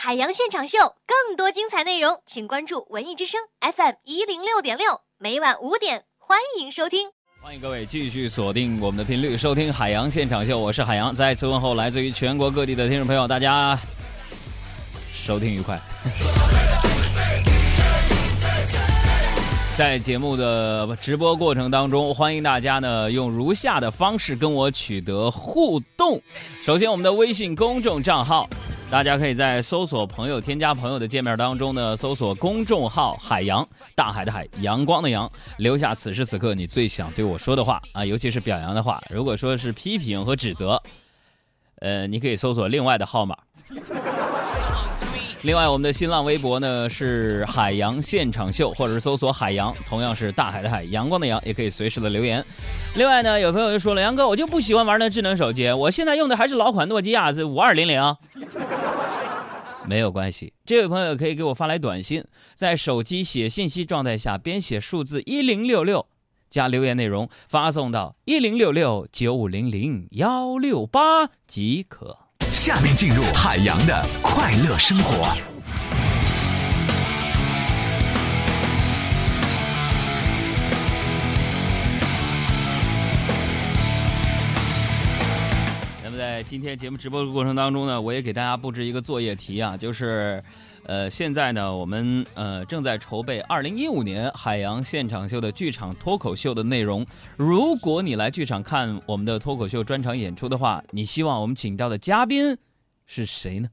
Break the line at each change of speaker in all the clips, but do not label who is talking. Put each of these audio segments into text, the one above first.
海洋现场秀，更多精彩内容，请关注文艺之声 FM 一零六点六，每晚五点，欢迎收听。
欢迎各位继续锁定我们的频率，收听海洋现场秀，我是海洋。再次问候来自于全国各地的听众朋友，大家收听愉快。在节目的直播过程当中，欢迎大家呢用如下的方式跟我取得互动。首先，我们的微信公众账号，大家可以在搜索朋友、添加朋友的界面当中呢，搜索公众号“海洋”，大海的海，阳光的阳，留下此时此刻你最想对我说的话啊，尤其是表扬的话。如果说是批评和指责，呃，你可以搜索另外的号码。另外，我们的新浪微博呢是海洋现场秀，或者是搜索海洋，同样是大海的海，阳光的阳，也可以随时的留言。另外呢，有朋友就说了，杨哥，我就不喜欢玩那智能手机，我现在用的还是老款诺基亚是五二零零。没有关系，这位朋友可以给我发来短信，在手机写信息状态下编写数字一零六六，加留言内容发送到一零六六九五零零幺六八即可。
下面进入海洋的快乐生活。
那么在今天节目直播的过程当中呢，我也给大家布置一个作业题啊，就是，呃，现在呢，我们呃正在筹备二零一五年海洋现场秀的剧场脱口秀的内容。如果你来剧场看我们的脱口秀专场演出的话，你希望我们请到的嘉宾是谁呢？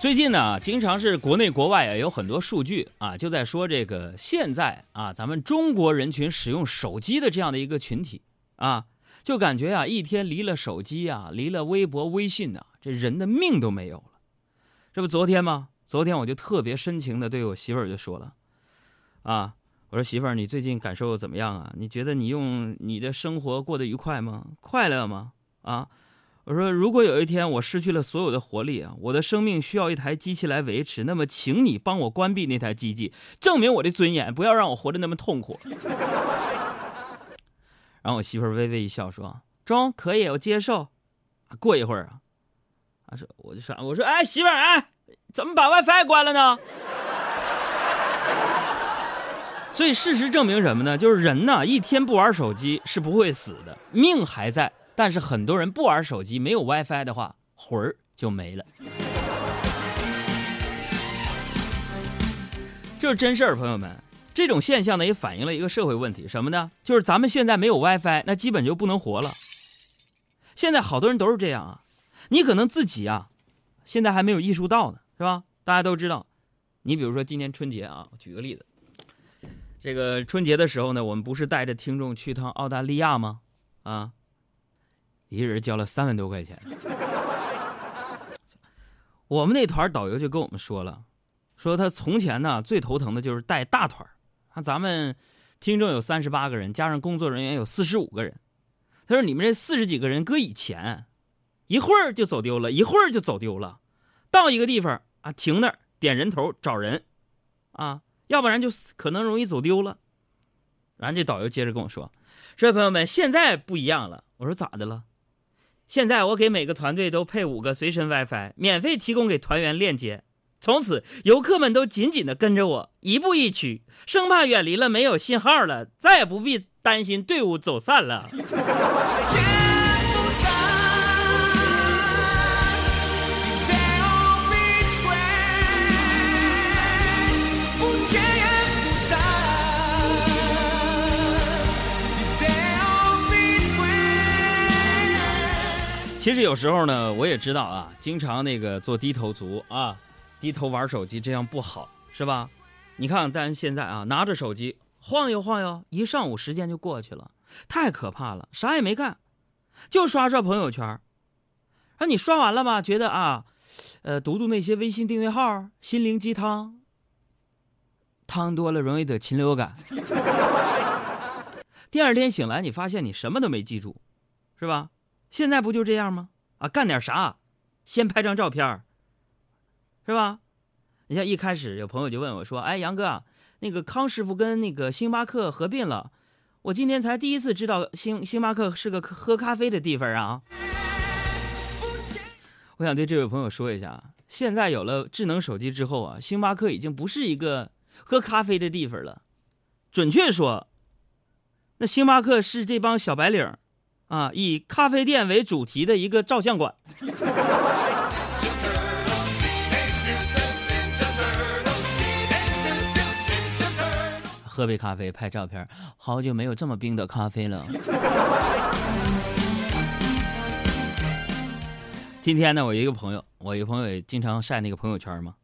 最近呢，经常是国内国外啊有很多数据啊，就在说这个现在啊，咱们中国人群使用手机的这样的一个群体啊，就感觉啊，一天离了手机啊，离了微博、微信呐、这人的命都没有了。这不昨天吗？昨天我就特别深情的对我媳妇儿就说了，啊，我说媳妇儿，你最近感受怎么样啊？你觉得你用你的生活过得愉快吗？快乐吗？啊？我说，如果有一天我失去了所有的活力啊，我的生命需要一台机器来维持，那么请你帮我关闭那台机器，证明我的尊严，不要让我活得那么痛苦。然后我媳妇儿微微一笑说：“中，可以，我接受。”过一会儿啊，啊说我就说我说哎媳妇儿哎，怎么把 WiFi 关了呢？所以事实证明什么呢？就是人呢一天不玩手机是不会死的，命还在。但是很多人不玩手机，没有 WiFi 的话，魂儿就没了。这是真事儿，朋友们。这种现象呢，也反映了一个社会问题，什么呢？就是咱们现在没有 WiFi，那基本就不能活了。现在好多人都是这样啊，你可能自己啊，现在还没有意识到呢，是吧？大家都知道，你比如说今年春节啊，举个例子，这个春节的时候呢，我们不是带着听众去趟澳大利亚吗？啊，一个人交了三万多块钱。我们那团导游就跟我们说了，说他从前呢最头疼的就是带大团啊，咱们听众有三十八个人，加上工作人员有四十五个人。他说你们这四十几个人搁以前，一会儿就走丢了，一会儿就走丢了，到一个地方啊停那儿点人头找人，啊，要不然就可能容易走丢了。然后这导游接着跟我说。说朋友们，现在不一样了。我说咋的了？现在我给每个团队都配五个随身 WiFi，免费提供给团员链接。从此，游客们都紧紧地跟着我，一步一趋，生怕远离了没有信号了，再也不必担心队伍走散了。其实有时候呢，我也知道啊，经常那个做低头族啊，低头玩手机这样不好，是吧？你看咱现在啊，拿着手机晃悠晃悠，一上午时间就过去了，太可怕了，啥也没干，就刷刷朋友圈。啊，你刷完了吧？觉得啊，呃，读读那些微信订阅号，心灵鸡汤，汤多了容易得禽流感。第二天醒来，你发现你什么都没记住，是吧？现在不就这样吗？啊，干点啥，先拍张照片，是吧？你像一开始有朋友就问我说：“哎，杨哥，那个康师傅跟那个星巴克合并了，我今天才第一次知道星星巴克是个喝咖啡的地方啊。我想对这位朋友说一下，现在有了智能手机之后啊，星巴克已经不是一个喝咖啡的地方了，准确说，那星巴克是这帮小白领啊，以咖啡店为主题的一个照相馆。喝杯咖啡，拍照片，好久没有这么冰的咖啡了。今天呢，我一个朋友，我一个朋友也经常晒那个朋友圈嘛。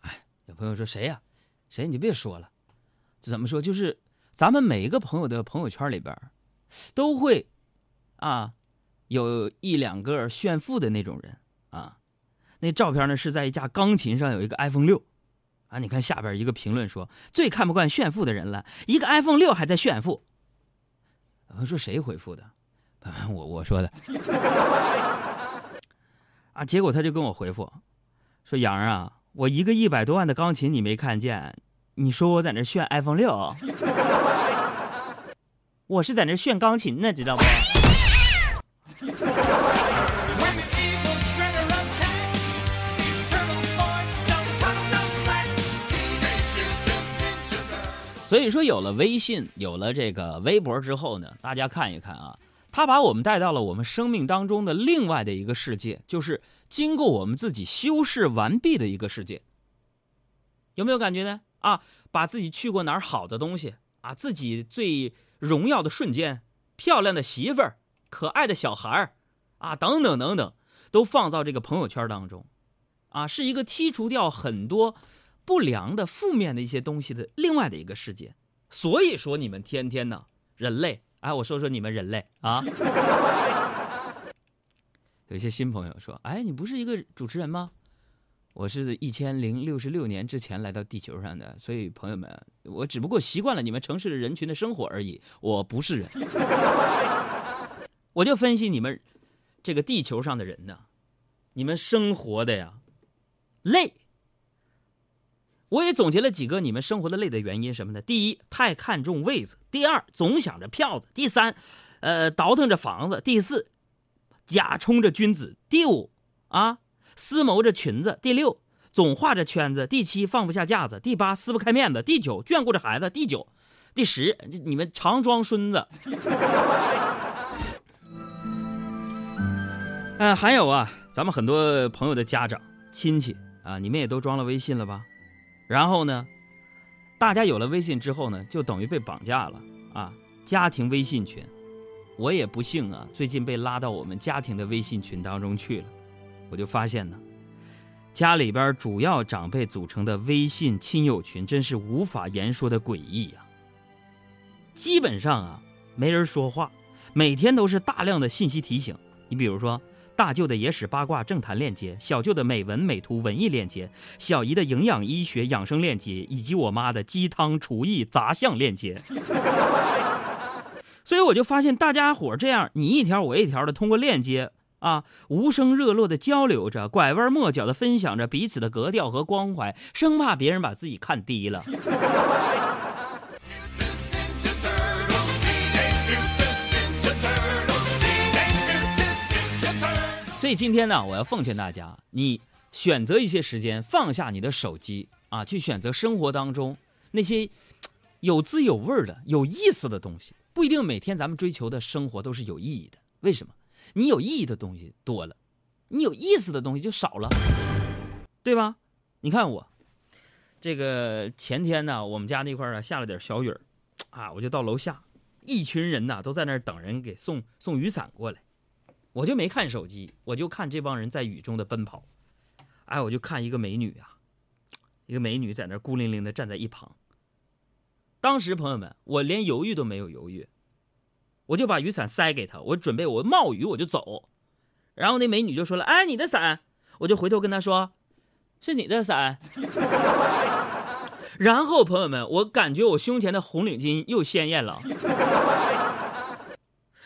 哎，有朋友说谁呀？谁？你就别说了。这怎么说？就是咱们每一个朋友的朋友圈里边，都会啊，有一两个炫富的那种人啊。那照片呢是在一架钢琴上有一个 iPhone 六。啊！你看下边一个评论说：“最看不惯炫富的人了，一个 iPhone 六还在炫富。”我说谁回复的？我我说的。啊！结果他就跟我回复说：“杨啊，我一个一百多万的钢琴你没看见？你说我在那炫 iPhone 六？我是在那炫钢琴呢，知道不？”所以说，有了微信，有了这个微博之后呢，大家看一看啊，它把我们带到了我们生命当中的另外的一个世界，就是经过我们自己修饰完毕的一个世界。有没有感觉呢？啊，把自己去过哪儿好的东西啊，自己最荣耀的瞬间，漂亮的媳妇儿，可爱的小孩儿，啊，等等等等，都放到这个朋友圈当中，啊，是一个剔除掉很多。不良的、负面的一些东西的另外的一个世界，所以说你们天天呢，人类，哎，我说说你们人类啊，有些新朋友说，哎，你不是一个主持人吗？我是一千零六十六年之前来到地球上的，所以朋友们，我只不过习惯了你们城市的人群的生活而已，我不是人，我就分析你们这个地球上的人呢，你们生活的呀，累。我也总结了几个你们生活的累的原因，什么呢？第一，太看重位子；第二，总想着票子；第三，呃，倒腾着房子；第四，假充着君子；第五，啊，思谋着裙子；第六，总画着圈子；第七，放不下架子；第八，撕不开面子；第九，眷顾着孩子；第九，第十，你们常装孙子。嗯，还有啊，咱们很多朋友的家长、亲戚啊，你们也都装了微信了吧？然后呢，大家有了微信之后呢，就等于被绑架了啊！家庭微信群，我也不幸啊，最近被拉到我们家庭的微信群当中去了。我就发现呢，家里边主要长辈组成的微信亲友群，真是无法言说的诡异呀。基本上啊，没人说话，每天都是大量的信息提醒。你比如说。大舅的野史八卦政坛链接，小舅的美文美图文艺链接，小姨的营养医学养生链接，以及我妈的鸡汤厨艺杂项链接。所以我就发现大家伙这样，你一条我一条的通过链接啊，无声热络的交流着，拐弯抹角的分享着彼此的格调和关怀，生怕别人把自己看低了。以今天呢，我要奉劝大家，你选择一些时间，放下你的手机啊，去选择生活当中那些 有滋有味的、有意思的东西。不一定每天咱们追求的生活都是有意义的。为什么？你有意义的东西多了，你有意思的东西就少了，对吧？你看我这个前天呢，我们家那块儿啊下了点小雨儿，啊，我就到楼下，一群人呐都在那儿等人给送送雨伞过来。我就没看手机，我就看这帮人在雨中的奔跑。哎，我就看一个美女啊，一个美女在那孤零零的站在一旁。当时朋友们，我连犹豫都没有犹豫，我就把雨伞塞给她，我准备我冒雨我就走。然后那美女就说了：“哎，你的伞。”我就回头跟她说：“是你的伞。”然后朋友们，我感觉我胸前的红领巾又鲜艳了。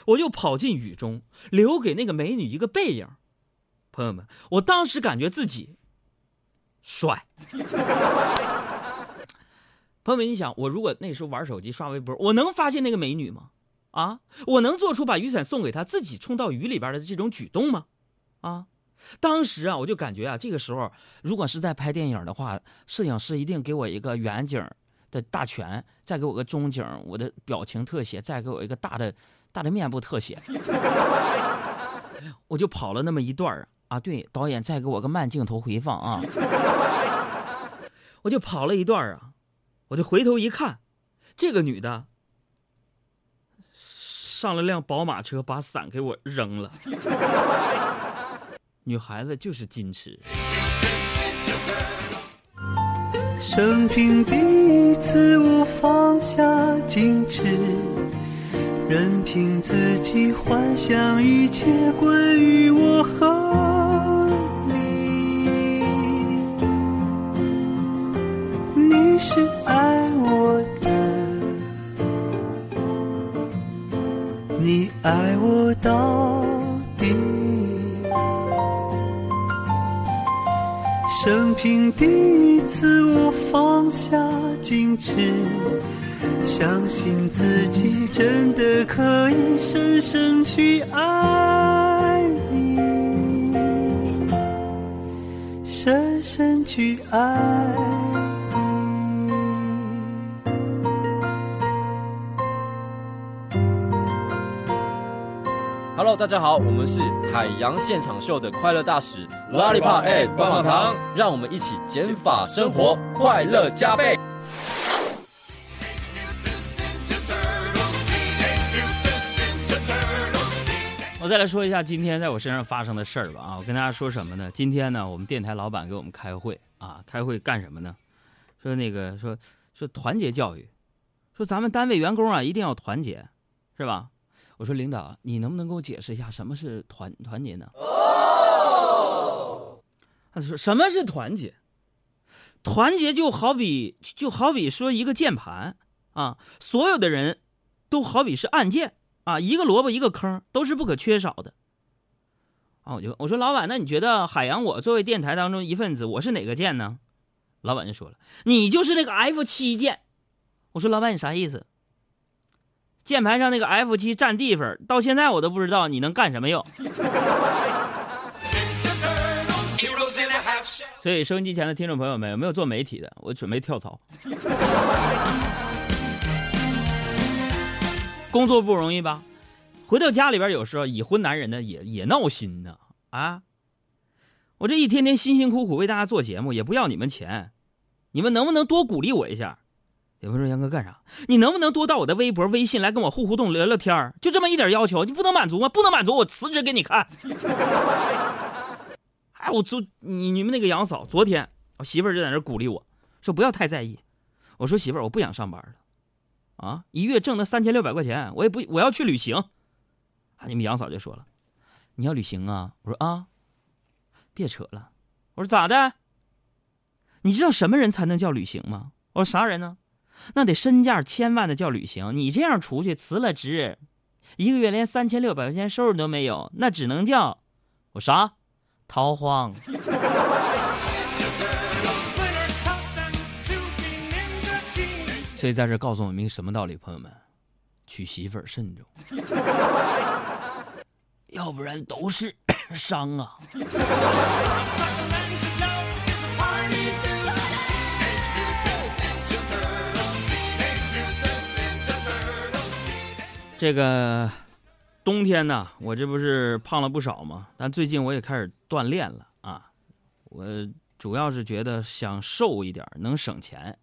我就跑进雨中，留给那个美女一个背影。朋友们，我当时感觉自己帅。朋友们，你想，我如果那时候玩手机刷微博，我能发现那个美女吗？啊，我能做出把雨伞送给她，自己冲到雨里边的这种举动吗？啊，当时啊，我就感觉啊，这个时候如果是在拍电影的话，摄影师一定给我一个远景的大全，再给我个中景，我的表情特写，再给我一个大的大的面部特写。我就跑了那么一段啊啊，对，导演再给我个慢镜头回放啊，我就跑了一段啊。我就回头一看，这个女的上了辆宝马车，把伞给我扔了。女孩子就是矜持。
生平第一次我放下矜持，任凭自己幻想一切关于我和你。你是爱我的，你爱我到底。生平第一次我放下矜持，相信自己真的可以深深去爱你，深深去爱你。
Hello，大家好，我们是海洋现场秀的快乐大使 Lollipop 棒棒糖，让我们一起减法生活，快乐加倍。
我再来说一下今天在我身上发生的事儿吧啊！我跟大家说什么呢？今天呢，我们电台老板给我们开会啊，开会干什么呢？说那个说说团结教育，说咱们单位员工啊一定要团结，是吧？我说领导，你能不能给我解释一下什么是团团结呢？他说什么是团结？团结就好比就好比说一个键盘啊，所有的人都好比是按键。啊，一个萝卜一个坑都是不可缺少的。啊，我就我说老板，那你觉得海洋我作为电台当中一份子，我是哪个键呢？老板就说了，你就是那个 F 七键。我说老板你啥意思？键盘上那个 F 七占地方，到现在我都不知道你能干什么用。所以收音机前的听众朋友们，有没有做媒体的？我准备跳槽。工作不容易吧？回到家里边，有时候已婚男人呢也也闹心呢啊！我这一天天辛辛苦苦为大家做节目，也不要你们钱，你们能不能多鼓励我一下？有人说杨哥干啥？你能不能多到我的微博、微信来跟我互互动、聊聊天就这么一点要求，你不能满足吗？不能满足，我辞职给你看。哎，我昨你你们那个杨嫂，昨天我媳妇儿就在那鼓励我说不要太在意。我说媳妇儿，我不想上班了。啊，一月挣那三千六百块钱，我也不我要去旅行。啊，你们杨嫂就说了，你要旅行啊？我说啊，别扯了。我说咋的？你知道什么人才能叫旅行吗？我说啥人呢？那得身价千万的叫旅行。你这样出去辞了职，一个月连三千六百块钱收入都没有，那只能叫我啥？逃荒。所以在这告诉我们一个什么道理，朋友们，娶媳妇儿慎重，要不然都是 伤啊。这个冬天呢，我这不是胖了不少吗？但最近我也开始锻炼了啊。我主要是觉得想瘦一点，能省钱。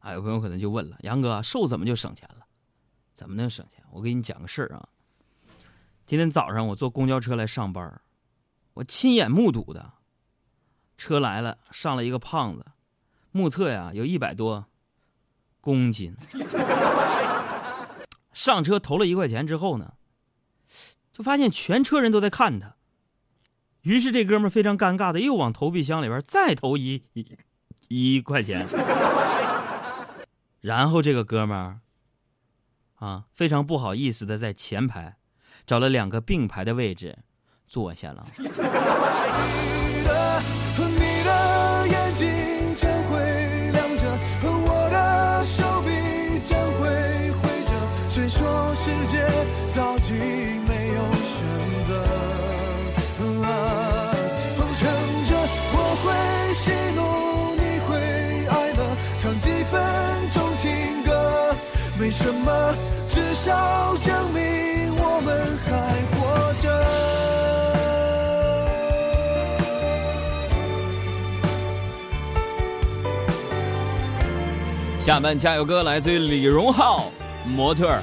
啊，有朋友可能就问了，杨哥，瘦怎么就省钱了？怎么能省钱？我给你讲个事儿啊。今天早上我坐公交车来上班，我亲眼目睹的，车来了，上了一个胖子，目测呀有一百多公斤。上车投了一块钱之后呢，就发现全车人都在看他。于是这哥们儿非常尴尬的又往投币箱里边再投一一一块钱。然后这个哥们儿，啊，非常不好意思的在前排找了两个并排的位置坐下了。
什么，至少证明我们还活着。
下半加油歌来自于李荣浩，模特儿。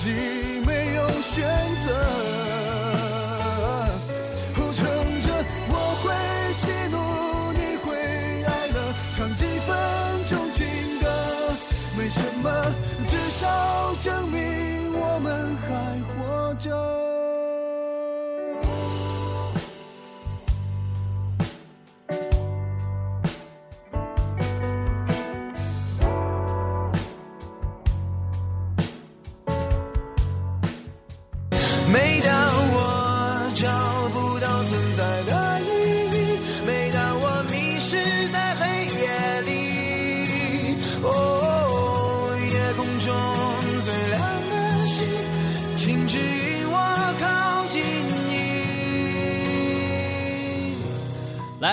既没有选择？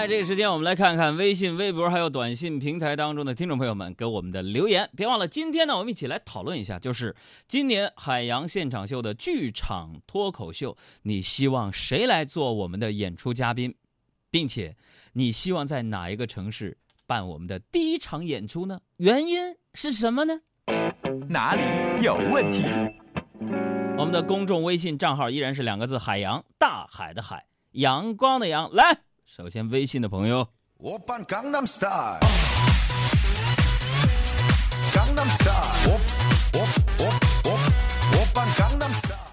来，这个时间我们来看看微信、微博还有短信平台当中的听众朋友们给我们的留言。别忘了，今天呢，我们一起来讨论一下，就是今年海洋现场秀的剧场脱口秀，你希望谁来做我们的演出嘉宾，并且你希望在哪一个城市办我们的第一场演出呢？原因是什么呢？
哪里有问题？
我们的公众微信账号依然是两个字：海洋，大海的海，阳光的阳。来，首先微信的朋友。
我 num star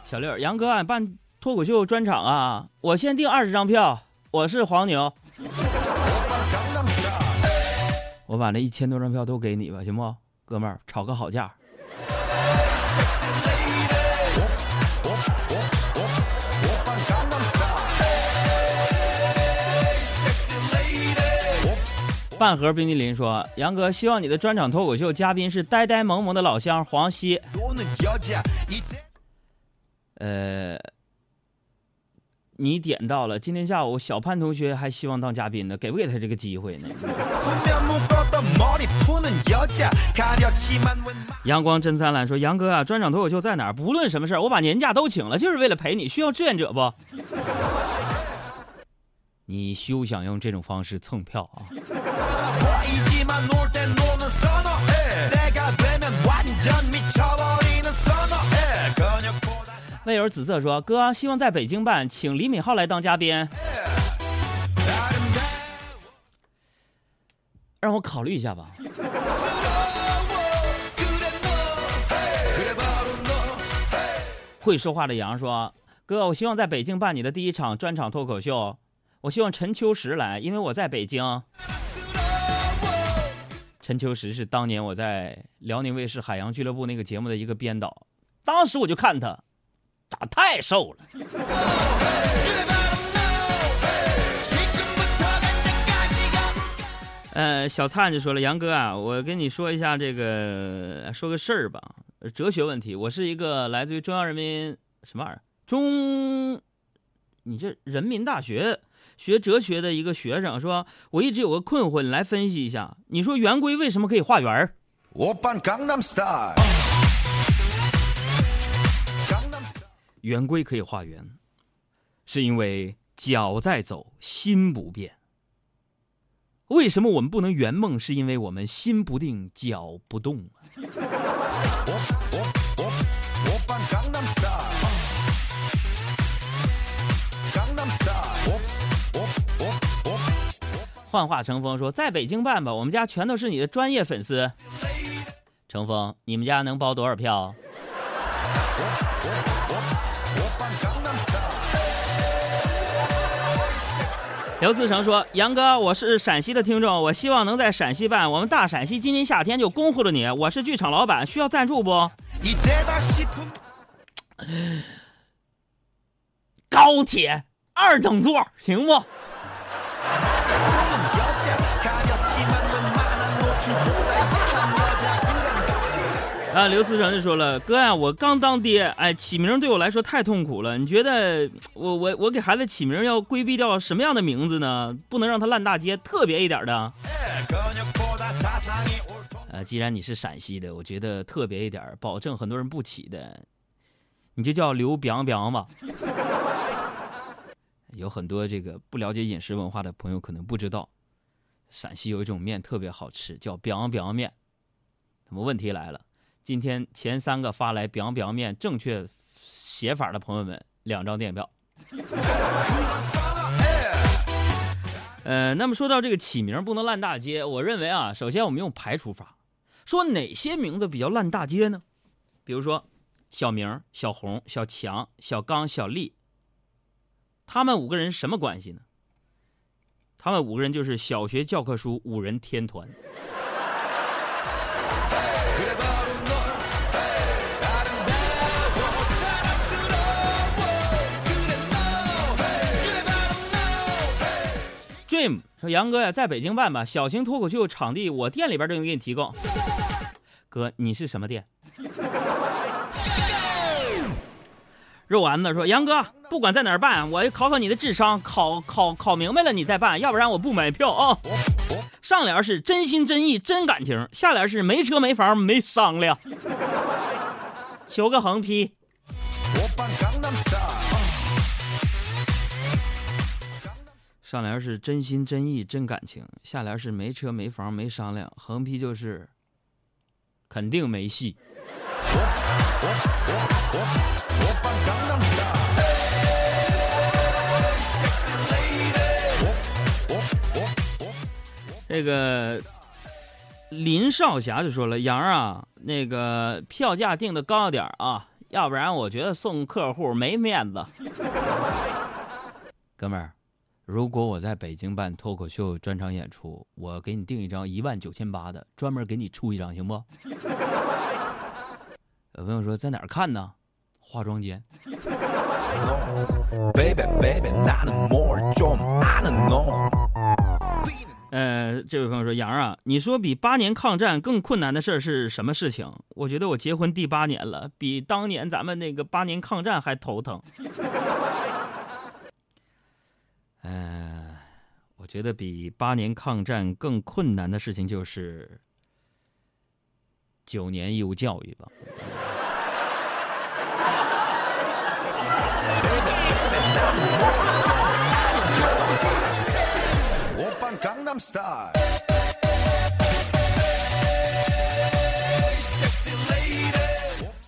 小六杨哥俺办脱口秀专场啊。我先订二十张票。我是黄牛。我把那一千多张票都给你吧行不？哥们儿炒个好
价
饭盒冰激凌说：“杨哥，希望你的专场脱口秀嘉宾是呆呆萌萌的老乡黄
西。”
呃，你点到了，今天下午小潘同学还希望当嘉宾呢，给不给他这个机会呢？阳光真灿烂说：“杨哥啊，专场脱口秀在哪儿？不论什么事儿，我把年假都请了，就是为了陪你。需要志愿者不？” 你休想用这种方式蹭票啊！魏友紫色说哥希望在北京办请李敏镐来当嘉宾。让我考虑一下吧。会说话的羊说哥我希望在北京办你的第一场专场脱口秀我希望陈秋实来因为我在北京。陈秋实是当年我在辽宁卫视海洋俱乐部那个节目的一个编导，当时我就看他，咋太瘦了？呃，小灿就说了，杨哥啊，我跟你说一下这个，说个事儿吧，哲学问题。我是一个来自于中央人民什么玩意儿中，你这人民大学。学哲学的一个学生说我一直有个困惑你来分析一下你说圆规为什么可以画圆儿？圆规可以画圆是因为脚在走心不变。为什么我们不能圆梦是因为我们心不定脚不动幻化成风说在北京办吧，我们家全都是你的专业粉丝。成风，你们家能包多少票？刘自成说，杨哥，我是陕西的听众，我希望能在陕西办，我们大陕西今年夏天就恭候着你，我是剧场老板，需要赞助不？高铁二等座，行不？啊，刘思成就说了：“哥呀、啊，我刚当爹，哎，起名对我来说太痛苦了。你觉得我我我给孩子起名要规避掉什么样的名字呢？不能让他烂大街，特别一点的。呃，既然你是陕西的，我觉得特别一点，保证很多人不起的，你就叫刘表彪吧。有很多这个不了解饮食文化的朋友可能不知道，陕西有一种面特别好吃，叫 biang biang 面。那么问题来了，今天前三个发来 biang biang 面正确写法的朋友们，两张电影票。呃，那么说到这个起名不能烂大街，我认为啊，首先我们用排除法，说哪些名字比较烂大街呢？比如说小明、小红、小强、小刚、小丽，他们五个人什么关系呢？他们五个人就是小学教科书五人天团。Dream 说：“杨哥呀，在北京办吧，小型脱口秀场地我店里边就能给你提供。哥，你是什么店？”肉丸子说：“杨哥，不管在哪儿办，我考考你的智商，考考考明白了你再办，要不然我不买票啊。”上联是真心真意真感情，下联是没车没房没商量。求个横批。上联是真心真意真感情，下联是没车没房没商量，横批就是肯定没戏。
我我我我我办高档的。
这个林少侠就说了：“杨啊，那个票价定的高点啊，要不然我觉得送客户没面子。”哥们儿，如果我在北京办脱口秀专场演出，我给你订一张一万九千八的，专门给你出一张，行不？有朋友说在哪儿看呢？化妆间。呃，这位朋友说：“杨啊，你说比八年抗战更困难的事儿是什么事情？”我觉得我结婚第八年了，比当年咱们那个八年抗战还头疼。嗯，我觉得比八年抗战更困难的事情就是。九年义务教育吧。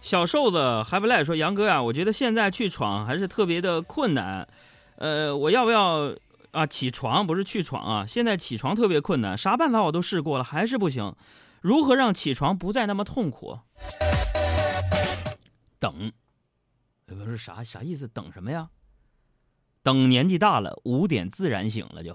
小瘦子还不赖说杨哥啊我觉得现在去闯还是特别的困难。呃我要不要啊起床？不是去闯啊现在起床特别困难啥办法我都试过了还是不行。如何让起床不再那么痛苦？等，不是啥啥意思？等什么呀？等年纪大了，五点自然醒了就。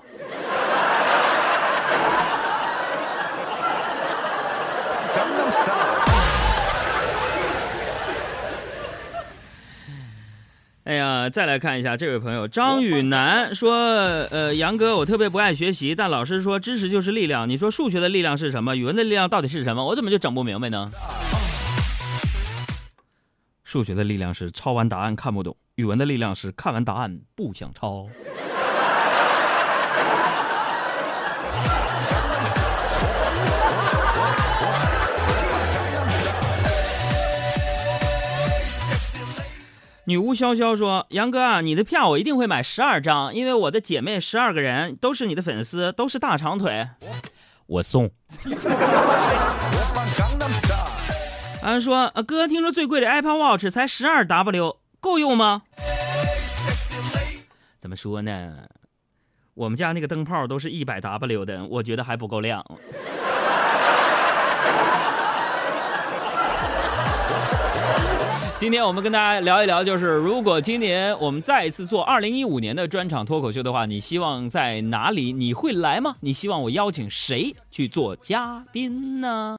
哎呀，再来看一下这位朋友张雨楠说：“呃，杨哥，我特别不爱学习，但老师说知识就是力量。你说数学的力量是什么？语文的力量到底是什么？我怎么就整不明白呢？”数学的力量是抄完答案看不懂，语文的力量是看完答案不想抄。女巫潇潇说：“杨哥啊，你的票我一定会买十二张，因为我的姐妹十二个人都是你的粉丝，都是大长腿。”我送。俺说：“哥，听说最贵的 Apple Watch 才十二 W，够用吗？”怎么说呢？我们家那个灯泡都是一百 W 的，我觉得还不够亮。今天我们跟大家聊一聊，就是如果今年我们再一次做二零一五年的专场脱口秀的话，你希望在哪里？你会来吗？你希望我邀请谁去做嘉宾呢？